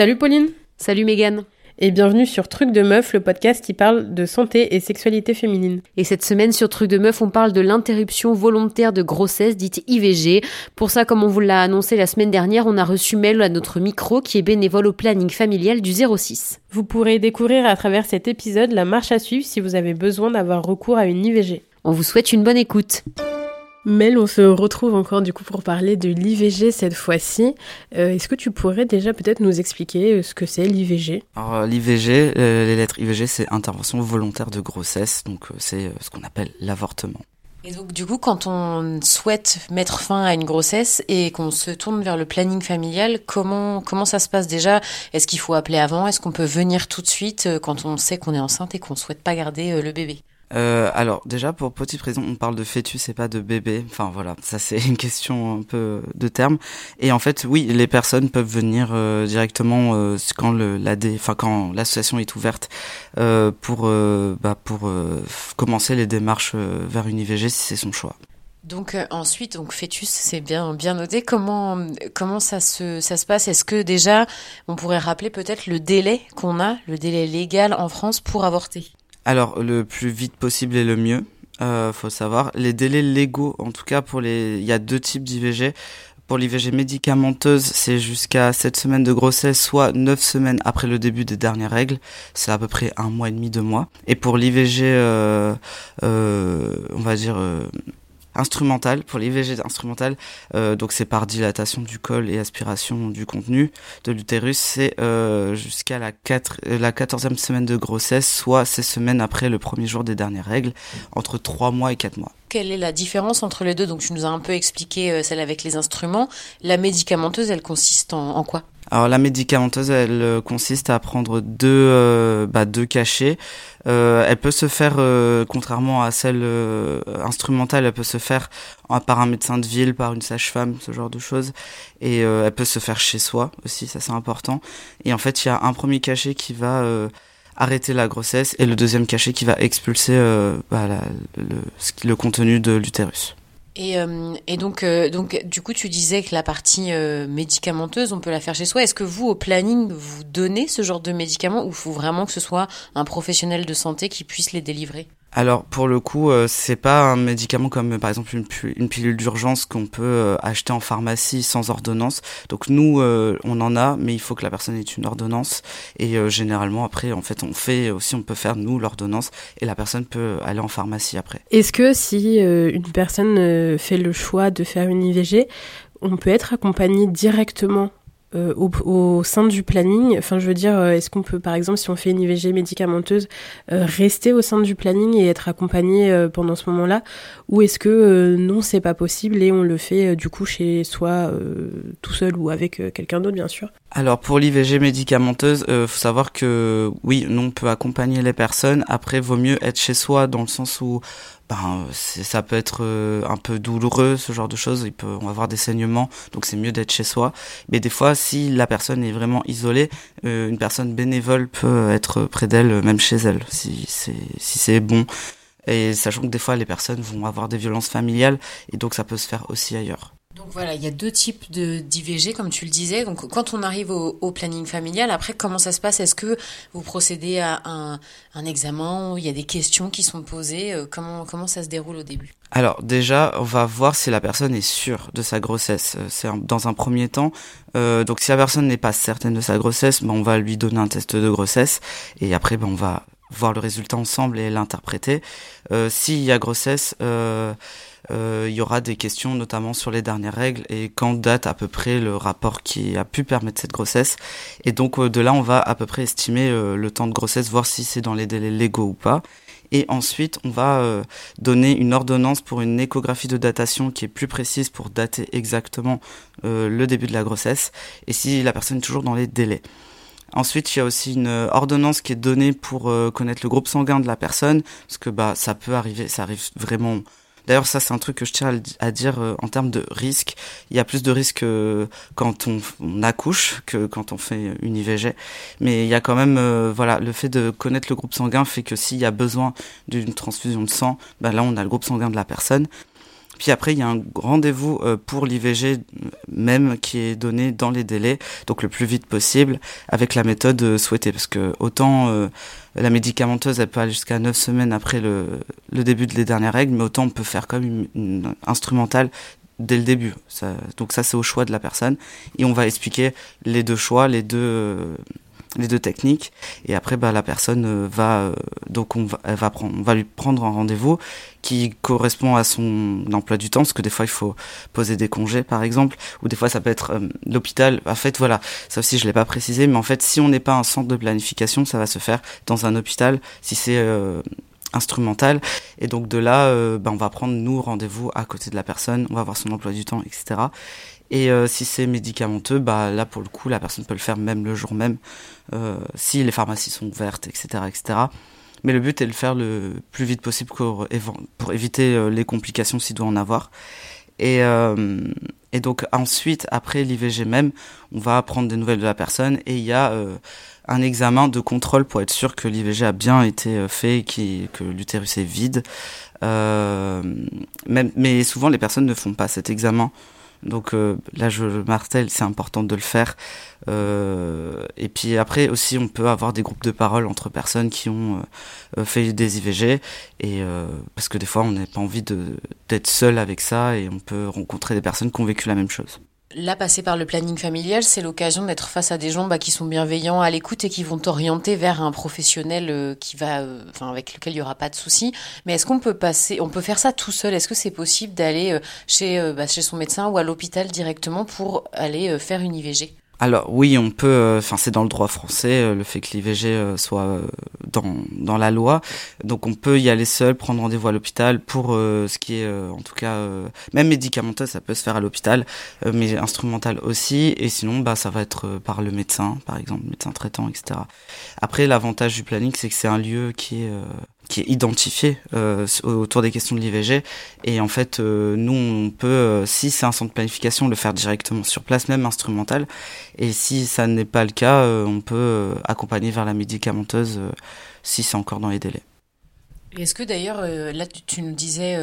Salut Pauline Salut Mégane et bienvenue sur Truc de Meuf, le podcast qui parle de santé et sexualité féminine. Et cette semaine sur Truc de Meuf, on parle de l'interruption volontaire de grossesse, dite IVG. Pour ça, comme on vous l'a annoncé la semaine dernière, on a reçu Mel à notre micro qui est bénévole au planning familial du 06. Vous pourrez découvrir à travers cet épisode la marche à suivre si vous avez besoin d'avoir recours à une IVG. On vous souhaite une bonne écoute. Mel, on se retrouve encore du coup pour parler de l'IVG cette fois-ci. Euh, est-ce que tu pourrais déjà peut-être nous expliquer euh, ce que c'est l'IVG Alors euh, l'IVG, les lettres IVG, c'est intervention volontaire de grossesse, donc c'est ce qu'on appelle l'avortement. Et donc du coup, quand on souhaite mettre fin à une grossesse et qu'on se tourne vers le planning familial, comment comment ça se passe déjà? Est-ce qu'il faut appeler avant? Est-ce qu'on peut venir tout de suite quand on sait qu'on est enceinte et qu'on souhaite pas garder le bébé? Euh, alors déjà pour petite raison, on parle de fœtus et pas de bébé. Enfin voilà, ça c'est une question un peu de terme. Et en fait, oui, les personnes peuvent venir euh, directement euh, quand le l'AD, enfin quand l'association est ouverte euh, pour bah, pour commencer les démarches vers une IVG si c'est son choix. Donc ensuite, donc fœtus, c'est bien bien noté. Comment comment ça se ça se passe? Est-ce que déjà on pourrait rappeler peut-être le délai qu'on a, le délai légal en France pour avorter? Alors, le plus vite possible est le mieux. Euh, faut savoir les délais légaux. En tout cas, pour les, il y a deux types d'IVG. Pour l'IVG médicamenteuse, c'est jusqu'à 7 semaines de grossesse, soit 9 semaines après le début des dernières règles. C'est à peu près un mois et demi, deux mois. Et pour l'IVG, euh, euh, on va dire instrumental pour l'IVG instrumental. Euh, donc c'est par dilatation du col et aspiration du contenu de l'utérus. C'est euh, jusqu'à la 4 euh, la 14e semaine de grossesse soit ces semaines après le premier jour des dernières règles entre 3 mois et 4 mois quelle est la différence entre les deux? Donc tu nous as un peu expliqué euh, celle avec les instruments la médicamenteuse elle consiste en quoi? Alors la médicamenteuse, elle euh, consiste à prendre deux, euh, bah, deux cachets. Elle peut se faire, contrairement à celle instrumentale, elle peut se faire par un médecin de ville, par une sage-femme, ce genre de choses. Et elle peut se faire chez soi aussi, ça c'est important. Et en fait, il y a un premier cachet qui va arrêter la grossesse et le deuxième cachet qui va expulser bah, le, contenu de l'utérus. Et, euh, donc, euh, donc, du coup, tu disais que la partie euh, médicamenteuse, on peut la faire chez soi. Est-ce que vous, au planning, vous donnez ce genre de médicaments ou faut vraiment que ce soit un professionnel de santé qui puisse les délivrer? Alors pour le coup, euh, c'est pas un médicament comme par exemple une, pilule d'urgence qu'on peut euh, acheter en pharmacie sans ordonnance. Donc nous, euh, on en a, mais il faut que la personne ait une ordonnance. Et généralement après, en fait, on fait aussi, on peut faire nous l'ordonnance et la personne peut aller en pharmacie après. Est-ce que si une personne fait le choix de faire une IVG, on peut être accompagné directement euh, au, au, sein du planning Enfin, je veux dire, euh, est-ce qu'on peut, par exemple, si on fait une IVG médicamenteuse, euh, rester au sein du planning et être accompagné pendant ce moment-là? Ou est-ce que non, c'est pas possible et on le fait du coup chez soi, tout seul ou avec quelqu'un d'autre, bien sûr alors pour l'IVG médicamenteuse, euh, faut savoir que oui, nous on peut accompagner les personnes. Après, vaut mieux être chez soi dans le sens où ben ça peut être euh, un peu douloureux, ce genre de choses. Il peut on va avoir des saignements, donc c'est mieux d'être chez soi. Mais des fois, si la personne est vraiment isolée, euh, une personne bénévole peut être près d'elle, même chez elle, si c'est si c'est bon. Et sachant que des fois les personnes vont avoir des violences familiales et donc ça peut se faire aussi ailleurs. Donc voilà, il y a deux types de d'IVG, comme tu le disais. Donc quand on arrive au, planning familial, après comment ça se passe? Est-ce que vous procédez à un, un examen Il y a des questions qui sont posées? Euh, Comment comment ça se déroule au début? Alors déjà, on va voir si la personne est sûre de sa grossesse. Euh, c'est dans un premier temps. Euh, donc si la personne n'est pas certaine de sa grossesse, ben, on va lui donner un test de grossesse et après ben, on va voir le résultat ensemble et l'interpréter. Euh, S'il y a grossesse, euh, euh, il y aura des questions notamment sur les dernières règles et quand date à peu près le rapport qui a pu permettre cette grossesse. Et donc euh, de là, on va à peu près estimer euh, le temps de grossesse, voir si c'est dans les délais légaux ou pas. Et ensuite, on va euh, donner une ordonnance pour une échographie de datation qui est plus précise pour dater exactement le début de la grossesse et si la personne est toujours dans les délais. Ensuite, il y a aussi une ordonnance qui est donnée pour connaître le groupe sanguin de la personne, parce que bah ça peut arriver, ça arrive vraiment D'ailleurs, ça, c'est un truc que je tiens à, dire euh, en termes de risque. Il y a plus de risques euh, quand on, accouche que quand on fait une IVG. Mais il y a quand même, euh, voilà, le fait de connaître le groupe sanguin fait que s'il y a besoin d'une transfusion de sang, ben là, on a le groupe sanguin de la personne. Puis après, il y a un rendez-vous pour l'IVG même qui est donné dans les délais, donc le plus vite possible, avec la méthode souhaitée. Parce que autant la médicamenteuse, elle peut aller jusqu'à 9 semaines après le, début de les dernières règles, mais autant on peut faire comme une, instrumentale dès le début. Donc ça, c'est au choix de la personne. Et on va expliquer les deux choix, les deux, les deux techniques. Et après, bah, la personne euh, va, euh, donc on va, elle va prendre, on va lui prendre un rendez-vous qui correspond à son emploi du temps, parce que des fois il faut poser des congés, par exemple, ou des fois ça peut être euh, l'hôpital. En fait, voilà, ça aussi je l'ai pas précisé, mais en fait, si on n'est pas un centre de planification, ça va se faire dans un hôpital. Si c'est instrumental et donc de là euh, ben, on va prendre nous rendez-vous à côté de la personne on va voir son emploi du temps etc et euh, si c'est médicamenteux bah là pour le coup la personne peut le faire même le jour même euh, si les pharmacies sont ouvertes etc etc mais le but est de le faire le plus vite possible pour, éviter les complications s'il doit en avoir et, donc ensuite après l'IVG même on va prendre des nouvelles de la personne et il y a un examen de contrôle pour être sûr que l'IVG a bien été euh, fait, et que l'utérus est vide. Euh, mais souvent, les personnes ne font pas cet examen. Donc euh, là, je martèle, c'est important de le faire. Euh, et puis après aussi, on peut avoir des groupes de parole entre personnes qui ont euh, fait des IVG, et parce que des fois, on n'a pas envie d'être seul avec ça, et on peut rencontrer des personnes qui ont vécu la même chose. Là, passer par le planning familial, c'est l'occasion d'être face à des gens bah, qui sont bienveillants, à l'écoute et qui vont t'orienter vers un professionnel euh, qui va, euh, enfin, avec lequel il y aura pas de souci. Mais est-ce qu'on peut passer, on peut faire ça tout seul? Est-ce que c'est possible d'aller euh, chez, bah, chez son médecin ou à l'hôpital directement pour aller faire une IVG alors oui, on peut, euh, enfin c'est dans le droit français euh, le fait que l'IVG euh, soit dans, dans la loi, donc on peut y aller seul, prendre rendez-vous à l'hôpital pour ce qui est en tout cas même médicamenteux, ça peut se faire à l'hôpital, mais instrumental aussi, et sinon bah ça va être par le médecin, par exemple médecin traitant, etc. Après l'avantage du planning c'est que c'est un lieu qui est qui est identifié euh, autour des questions de l'IVG. Et en fait, euh, nous, on peut, euh, si c'est un centre de planification, le faire directement sur place, même instrumental. Et si ça n'est pas le cas, on peut accompagner vers la médicamenteuse si c'est encore dans les délais. Est-ce que d'ailleurs, là, tu, nous disais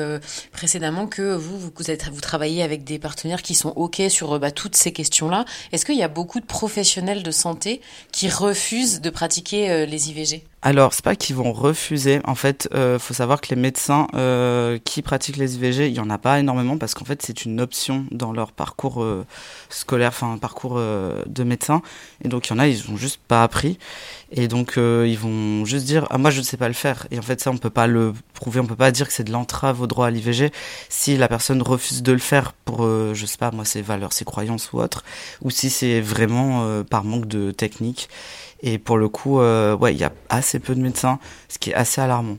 précédemment que vous, vous, vous travaillez avec des partenaires qui sont OK sur bah, toutes ces questions-là. Est-ce qu'il y a beaucoup de professionnels de santé qui refusent de pratiquer les IVG alors, c'est pas qu'ils vont refuser. En fait, euh, faut savoir que les médecins euh, qui pratiquent les IVG, il y en a pas énormément parce qu'en fait, c'est une option dans leur parcours euh, scolaire, enfin parcours de médecin. Et donc, il y en a, ils ont juste pas appris. Et donc, ils vont juste dire ah moi je ne sais pas le faire. Et en fait, ça, on peut pas le prouver, on peut pas dire que c'est de l'entrave au droit à l'IVG si la personne refuse de le faire pour, je sais pas, moi ses valeurs, ses croyances ou autre, ou si c'est vraiment par manque de technique. Et pour le coup, euh, ouais, il y a assez peu de médecins, ce qui est assez alarmant.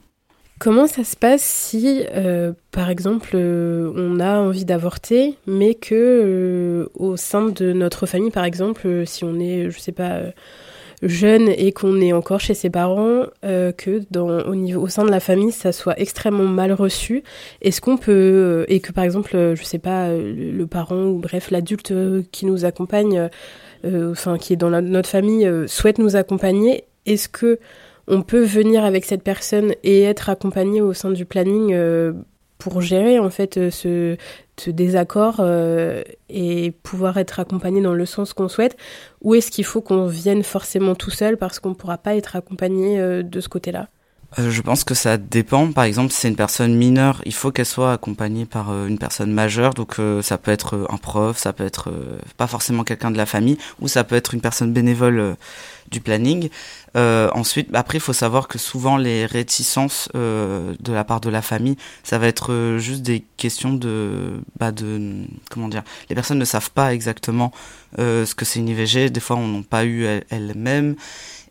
Comment ça se passe si, euh, par exemple, euh, on a envie d'avorter, mais que au sein de notre famille, par exemple, si on est, je sais pas, jeune et qu'on est encore chez ses parents, que au, niveau, au sein de la famille, ça soit extrêmement mal reçu Est-ce qu'on peut, et que par exemple, je sais pas, le parent ou bref, l'adulte qui nous accompagne enfin qui est dans notre famille, euh, souhaite nous accompagner, est-ce que on peut venir avec cette personne et être accompagné au sein du planning euh, pour gérer en fait ce, ce désaccord et pouvoir être accompagné dans le sens qu'on souhaite? Ou est-ce qu'il faut qu'on vienne forcément tout seul parce qu'on ne pourra pas être accompagné de ce côté-là? Euh, je pense que ça dépend. Par exemple, si c'est une personne mineure, il faut qu'elle soit accompagnée par euh, une personne majeure. Donc, euh, ça peut être un prof, ça peut être pas forcément quelqu'un de la famille, ou ça peut être une personne bénévole du planning. ensuite, après, il faut savoir que souvent les réticences de la part de la famille, ça va être juste des questions de, bah, de, comment dire, les personnes ne savent pas exactement ce que c'est une IVG. Des fois, on n'a pas eu elles-mêmes.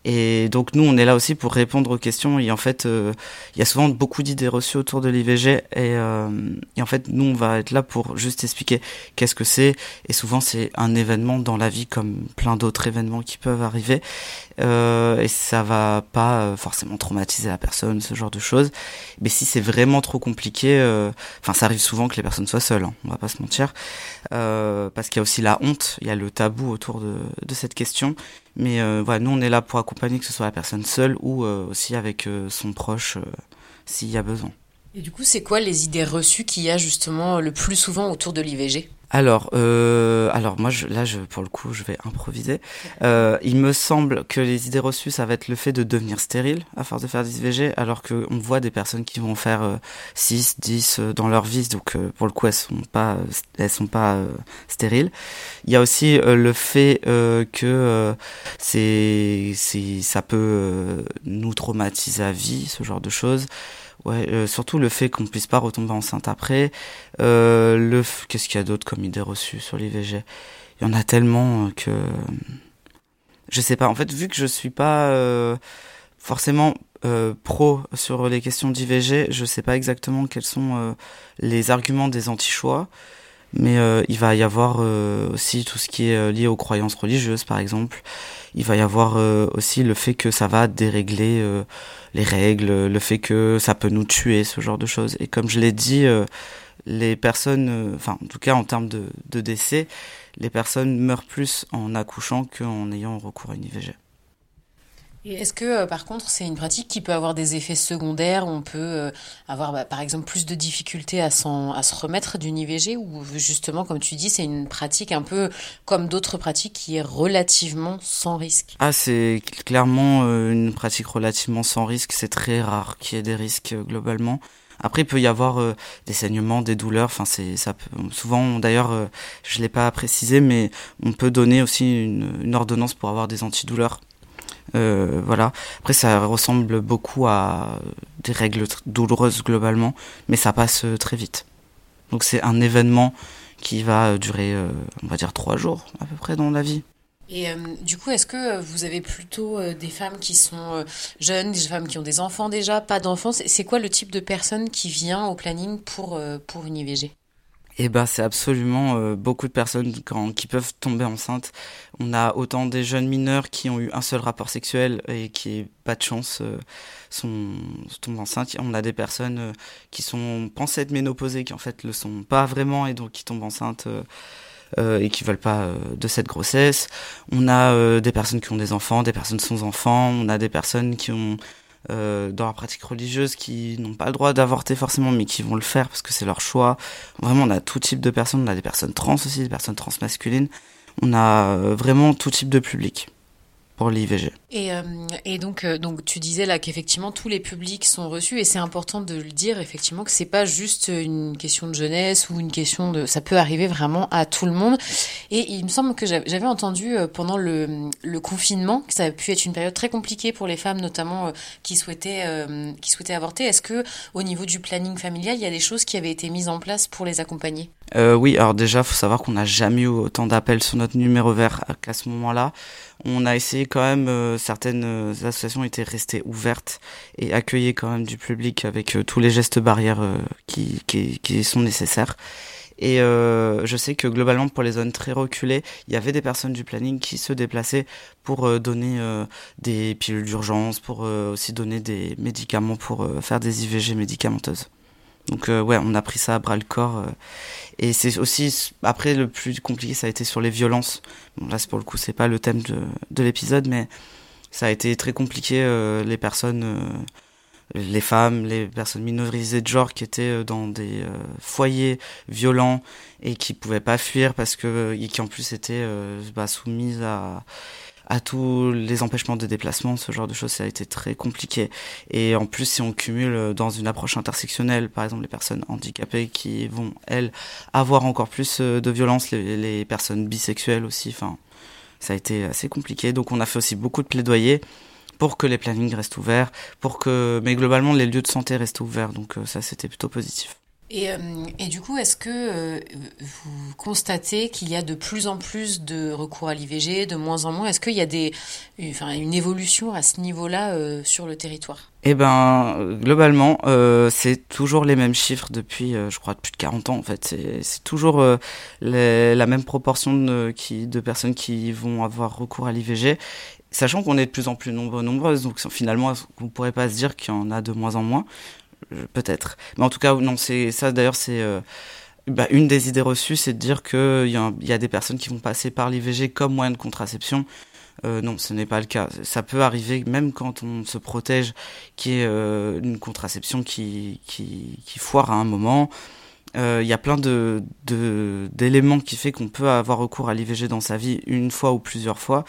Et donc nous, on est là aussi pour répondre aux questions. Et en fait, euh, il y a souvent beaucoup d'idées reçues autour de l'IVG. Et, euh, et, en fait, nous, on va être là pour juste expliquer qu'est-ce que c'est. Et souvent, c'est un événement dans la vie comme plein d'autres événements qui peuvent arriver. Euh, et ça va pas euh, forcément traumatiser la personne, ce genre de choses. Mais si c'est vraiment trop compliqué, euh, enfin, ça arrive souvent que les personnes soient seules. Hein, on va pas se mentir, parce qu'il y a aussi la honte, il y a le tabou autour de, de cette question. Mais voilà, nous on est là pour accompagner que ce soit la personne seule ou aussi avec son proche s'il y a besoin. Et du coup, c'est quoi les idées reçues qu'il y a justement le plus souvent autour de l'IVG alors, euh, alors moi, je, là, je, pour le coup, je vais improviser. Euh, il me semble que les idées reçues, ça va être le fait de devenir stérile à force de faire des IVG, alors qu'on voit des personnes qui vont faire euh, 6, 10 euh, dans leur vie, donc euh, pour le coup, elles sont pas, elles sont pas euh, stériles. Il y a aussi le fait que c'est, ça peut nous traumatiser à vie, ce genre de choses. Ouais, euh, surtout le fait qu'on puisse pas retomber enceinte après. Euh, le qu'est-ce qu'il y a d'autre comme idée reçue sur l'IVG Il y en a tellement que je sais pas. En fait, vu que je suis pas euh, forcément pro sur les questions d'IVG, je sais pas exactement quels sont les arguments des anti-choix. Mais il va y avoir aussi tout ce qui est lié aux croyances religieuses, par exemple. Il va y avoir aussi le fait que ça va dérégler les règles, le fait que ça peut nous tuer, ce genre de choses. Et comme je l'ai dit, euh, les personnes, euh, enfin en tout cas en termes de, de décès, les personnes meurent plus en accouchant qu'en ayant recours à une IVG. Est-ce que, euh, par contre, c'est une pratique qui peut avoir des effets secondaires? On peut euh, avoir, bah, par exemple, plus de difficultés à, à se remettre d'une IVG Ou justement, comme tu dis, c'est une pratique un peu comme d'autres pratiques qui est relativement sans risque? Ah, c'est clairement euh, une pratique relativement sans risque. C'est très rare qu'il y ait des risques globalement. Après, il peut y avoir des saignements, des douleurs. Enfin, c'est ça. Peut, souvent, d'ailleurs, je l'ai pas précisé, mais on peut donner aussi une, une ordonnance pour avoir des antidouleurs euh, voilà. Après, ça ressemble beaucoup à des règles douloureuses globalement, mais ça passe euh, très vite. Donc c'est un événement qui va durer, euh, on va dire, trois jours à peu près dans la vie. Et euh, du coup, est-ce que vous avez plutôt euh, des femmes qui sont euh, jeunes, des femmes qui ont des enfants déjà, pas d'enfants? C'est quoi le type de personne qui vient au planning pour, pour une IVG eh ben, c'est absolument euh, beaucoup de personnes quand, qui peuvent tomber enceintes. On a autant des jeunes mineurs qui ont eu un seul rapport sexuel et qui, pas de chance, euh, sont, tombent enceintes. On a des personnes euh, qui sont pensées être ménopausées, qui en fait le sont pas vraiment et donc qui tombent enceintes. Euh, et qui veulent pas de cette grossesse. On a des personnes qui ont des enfants, des personnes sans enfants. On a des personnes qui ont euh, dans la pratique religieuse qui n'ont pas le droit d'avorter forcément, mais qui vont le faire parce que c'est leur choix. Vraiment, on a tout type de personnes. On a des personnes trans aussi, des personnes trans masculines. On a euh, vraiment tout type de public pour l'IVG. Et, euh, et donc, euh, donc tu disais là qu'effectivement tous les publics sont reçus et c'est important de le dire effectivement que c'est pas juste une question de jeunesse ou une question de ça peut arriver vraiment à tout le monde. Et il me semble que j'avais entendu euh, pendant le, confinement que ça a pu être une période très compliquée pour les femmes notamment qui souhaitaient qui souhaitaient avorter. Est-ce que au niveau du planning familial il y a des choses qui avaient été mises en place pour les accompagner? Oui, alors déjà faut savoir qu'on n'a jamais eu autant d'appels sur notre numéro vert qu'à ce moment-là. On a essayé quand même, certaines euh, associations étaient restées ouvertes et accueillies quand même du public avec euh, tous les gestes barrières qui, qui, sont nécessaires. Et euh, je sais que globalement, pour les zones très reculées, il y avait des personnes du planning qui se déplaçaient pour euh, donner euh, des pilules d'urgence, pour aussi donner des médicaments, pour faire des IVG médicamenteuses. Donc ouais, on a pris ça à bras le corps. Et c'est aussi après le plus compliqué, ça a été sur les violences. Là, pour le coup, c'est pas le thème de l'épisode, mais ça a été très compliqué. Euh, les personnes, euh, les femmes, les personnes minorisées de genre qui étaient euh, dans des foyers violents et qui pouvaient pas fuir parce que et qui en plus étaient bah, soumises à tous les empêchements de déplacement, ce genre de choses, ça a été très compliqué. Et en plus, si on cumule dans une approche intersectionnelle, par exemple les personnes handicapées qui vont, elles, avoir encore plus de violence, les, les personnes bisexuelles aussi, enfin, ça a été assez compliqué. Donc on a fait aussi beaucoup de plaidoyer pour que les plannings restent ouverts, pour que, mais globalement, les lieux de santé restent ouverts. Donc euh, ça, c'était plutôt positif. Et, euh, et, du coup, est-ce que euh, vous constatez qu'il y a de plus en plus de recours à l'IVG, de moins en moins? Est-ce qu'il y a des, enfin, une évolution à ce niveau-là euh, sur le territoire? Eh ben, globalement, c'est toujours les mêmes chiffres depuis, je crois, plus de 40 ans. En fait, c'est toujours la même proportion de, de personnes qui vont avoir recours à l'IVG sachant qu'on est de plus en plus nombreux nombreuses, donc finalement, on ne pourrait pas se dire qu'il y en a de moins en moins? Peut-être. Mais en tout cas, non, c'est ça. D'ailleurs, c'est euh, bah, une des idées reçues, c'est de dire qu'il y, a, y a des personnes qui vont passer par l'IVG comme moyen de contraception. Euh, non, ce n'est pas le cas. Ça peut arriver même quand on se protège, qui est euh, une contraception qui, qui, qui, foire à un moment. Euh, il y a plein de d'éléments qui fait qu'on peut avoir recours à l'IVG dans sa vie une fois ou plusieurs fois.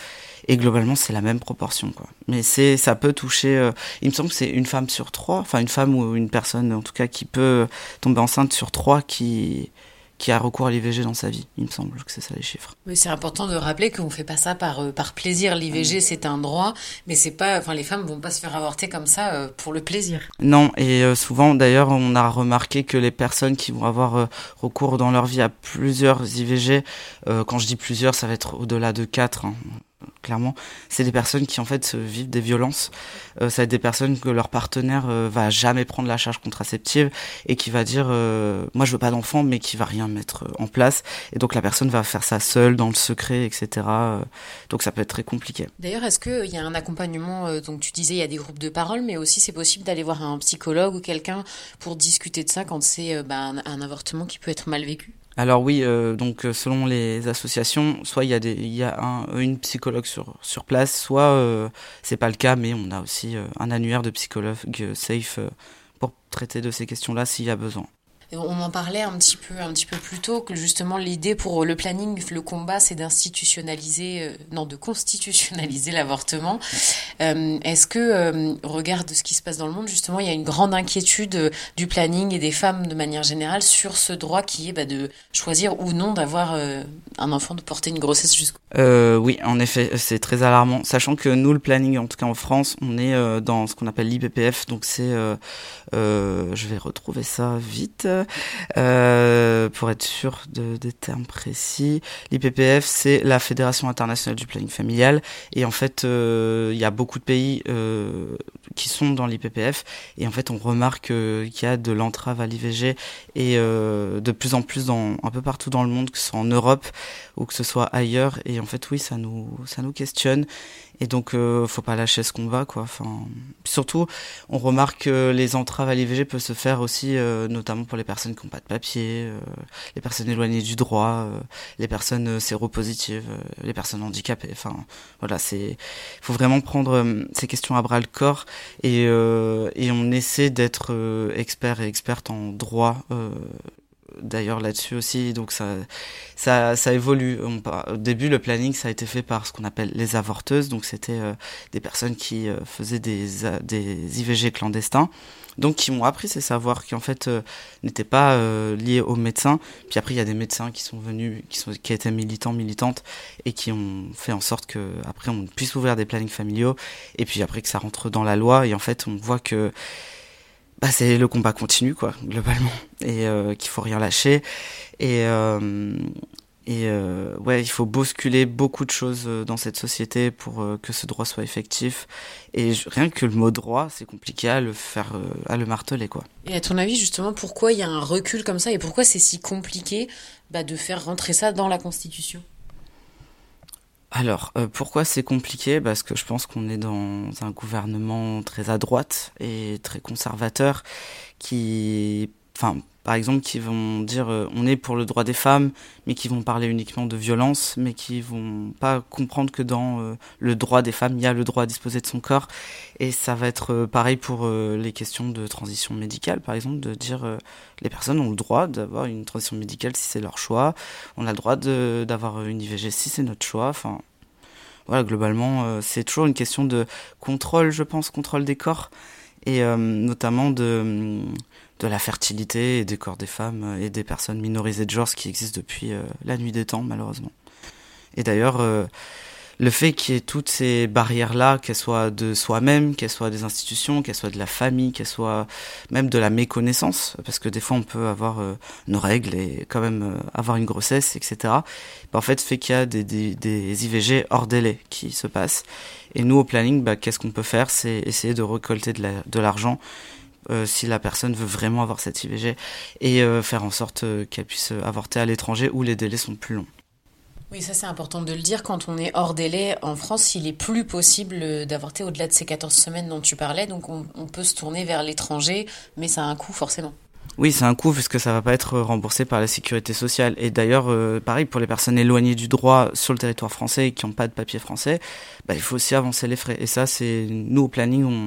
Et globalement c'est la même proportion quoi. Mais c'est ça peut toucher euh, il me semble que c'est une femme sur trois enfin une femme ou une personne en tout cas qui peut tomber enceinte sur trois qui qui a recours à l'IVG dans sa vie. Il me semble que c'est ça les chiffres. Oui, c'est important de rappeler qu'on fait pas ça par euh, par plaisir. L'IVG c'est un droit, mais c'est pas, enfin les femmes vont pas se faire avorter comme ça euh, pour le plaisir. Non, et euh, souvent d'ailleurs on a remarqué que les personnes qui vont avoir recours dans leur vie à plusieurs IVG, quand je dis plusieurs, ça va être au-delà de quatre. Hein clairement, c'est des personnes qui en fait vivent des violences. Euh, ça va être des personnes que leur partenaire euh, va jamais prendre la charge contraceptive et qui va dire euh, moi je veux pas d'enfant mais qui va rien mettre en place et donc la personne va faire ça seule dans le secret etc. donc ça peut être très compliqué. D'ailleurs est-ce qu'il y a un accompagnement donc tu disais il y a des groupes de parole mais aussi c'est possible d'aller voir un psychologue ou quelqu'un pour discuter de ça quand c'est bah, un avortement qui peut être mal vécu? Alors oui, euh, donc euh, selon les associations, soit il y a des, il y a un, une psychologue sur sur place, soit euh, c'est pas le cas, mais on a aussi euh, un annuaire de psychologues safe pour traiter de ces questions-là s'il y a besoin. On en parlait un petit peu, un petit peu plus tôt que justement l'idée pour le planning, le combat, c'est d'institutionnaliser, euh, non, de constitutionnaliser l'avortement. Euh, Est-ce que, euh, regarde ce qui se passe dans le monde, justement, il y a une grande inquiétude euh, du planning et des femmes de manière générale sur ce droit qui est bah, de choisir ou non d'avoir euh, un enfant, de porter une grossesse jusqu'au. oui, en effet, c'est très alarmant, sachant que nous, le planning, en tout cas en France, on est dans ce qu'on appelle l'IPPF, donc c'est, je vais retrouver ça vite. Euh, pour être sûr de, des termes précis. L'IPPF, c'est la Fédération internationale du planning familial. Et en fait, euh, il y a beaucoup de pays euh, qui sont dans l'IPPF. Et en fait, on remarque qu'il y a de l'entrave à l'IVG et de plus en plus dans un peu partout dans le monde, que ce soit en Europe ou que ce soit ailleurs. Et en fait, oui, ça nous ça nous questionne. Et donc, euh, faut pas lâcher ce combat, quoi. Enfin, surtout, on remarque que les entraves à l'IVG peuvent se faire aussi, euh, notamment pour les personnes qui n'ont pas de papier, euh, les personnes éloignées du droit, euh, les personnes séropositives, les personnes handicapées. Enfin, voilà, c'est, faut vraiment prendre ces questions à bras le corps et et on essaie d'être expert et experte en droit d'ailleurs là-dessus aussi, donc ça, ça, évolue. au début, le planning, ça a été fait par ce qu'on appelle les avorteuses, donc c'était euh, des personnes qui euh, faisaient des, des IVG clandestins, donc qui ont appris ces savoirs qui en fait euh, n'étaient pas liés aux médecins. Puis après, il y a des médecins qui sont venus, qui, sont, qui étaient militants, militantes, et qui ont fait en sorte que après on puisse ouvrir des plannings familiaux, et puis après que ça rentre dans la loi, et en fait on voit que bah, c'est le combat continu quoi globalement et euh, qu'il faut rien lâcher. Et euh, et euh, ouais il faut bousculer beaucoup de choses euh, dans cette société pour que ce droit soit effectif. Et rien que le mot droit c'est compliqué à le faire à le marteler quoi. Et à ton avis justement pourquoi il y a un recul comme ça et pourquoi c'est si compliqué bah, de faire rentrer ça dans la constitution? Alors, euh, pourquoi c'est compliqué? Parce que je pense qu'on est dans un gouvernement très à droite et très conservateur qui, enfin, par exemple, qui vont dire euh, on est pour le droit des femmes, mais qui vont parler uniquement de violence, mais qui vont pas comprendre que dans euh, le droit des femmes, il y a le droit à disposer de son corps. Et ça va être euh, pareil pour les questions de transition médicale, par exemple, de dire les personnes ont le droit d'avoir une transition médicale si c'est leur choix, on a le droit d'avoir une IVG si c'est notre choix. Enfin, voilà, globalement, c'est toujours une question de contrôle, je pense, contrôle des corps et notamment de de la fertilité et des corps des femmes et des personnes minorisées de genre, ce qui existe depuis euh, la nuit des temps, malheureusement. Et d'ailleurs, euh, le fait qu'il y ait toutes ces barrières-là, qu'elles soient de soi-même, qu'elles soient des institutions, qu'elles soient de la famille, qu'elles soient même de la méconnaissance, parce que des fois on peut avoir euh, nos règles et quand même avoir une grossesse, etc. Ben, en fait, fait qu'il y a des, des, des, IVG hors délai qui se passent. Et nous, au planning, bah, qu'est-ce qu'on peut faire? C'est essayer de récolter de l'argent euh, si la personne veut vraiment avoir cette IVG et euh, faire en sorte euh, qu'elle puisse avorter à l'étranger où les délais sont plus longs. Oui, ça c'est important de le dire. Quand on est hors délai en France, il est plus possible d'avorter au-delà de ces 14 semaines dont tu parlais. Donc on, on peut se tourner vers l'étranger, mais ça a un coût forcément. Oui, c'est un coût puisque ça va pas être remboursé par la sécurité sociale. Et d'ailleurs, euh, pareil, pour les personnes éloignées du droit sur le territoire français et qui n'ont pas de papier français, bah, il faut aussi avancer les frais. Et ça, c'est nous au planning, on,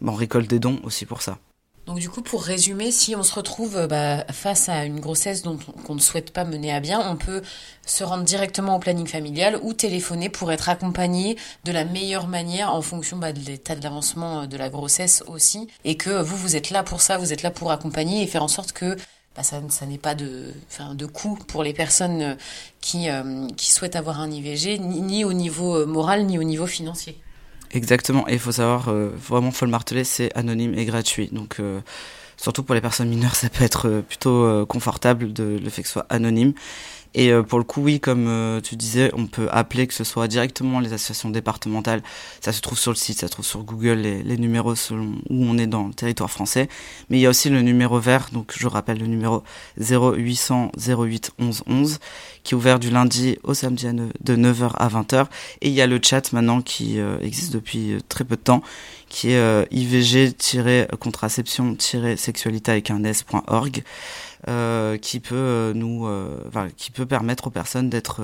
bah, on récolte des dons aussi pour ça. Donc du coup, pour résumer, si on se retrouve euh, bah, face à une grossesse dont qu'on ne souhaite pas mener à bien, on peut se rendre directement au planning familial ou téléphoner pour être accompagné de la meilleure manière en fonction bah, de l'état de l'avancement euh, de la grossesse aussi, et que vous, vous êtes là pour ça, vous êtes là pour accompagner et faire en sorte que bah, ça, n'est pas de, de coût pour les personnes euh, qui, qui souhaitent avoir un IVG, ni au niveau moral, ni au niveau financier. Exactement. Et il faut savoir, euh, vraiment, faut le marteler, c'est anonyme et gratuit. Donc, euh, surtout pour les personnes mineures, ça peut être euh, plutôt confortable de le fait que ce soit anonyme. Et euh, pour le coup, oui, comme euh, tu disais, on peut appeler que ce soit directement les associations départementales. Ça se trouve sur le site, ça se trouve sur Google, les, les numéros selon où on est dans le territoire français. Mais il y a aussi le numéro vert, donc je rappelle le numéro 0800 08 11 11, qui est ouvert du lundi au samedi de 9h à 20h. Et il y a le chat maintenant qui euh, existe depuis très peu de temps, qui est ivg-contraception-sexualité avec un. Euh, qui peut euh, nous, euh, qui peut permettre aux personnes d'être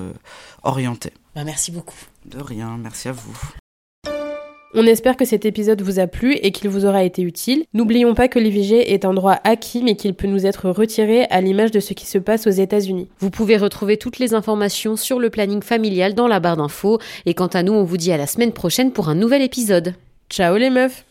orientées. Bah, merci beaucoup. De rien, merci à vous. On espère que cet épisode vous a plu et qu'il vous aura été utile. N'oublions pas que l'IVG est un droit acquis mais qu'il peut nous être retiré à l'image de ce qui se passe aux États-Unis. Vous pouvez retrouver toutes les informations sur le planning familial dans la barre d'infos et quant à nous, on vous dit à la semaine prochaine pour un nouvel épisode. Ciao les meufs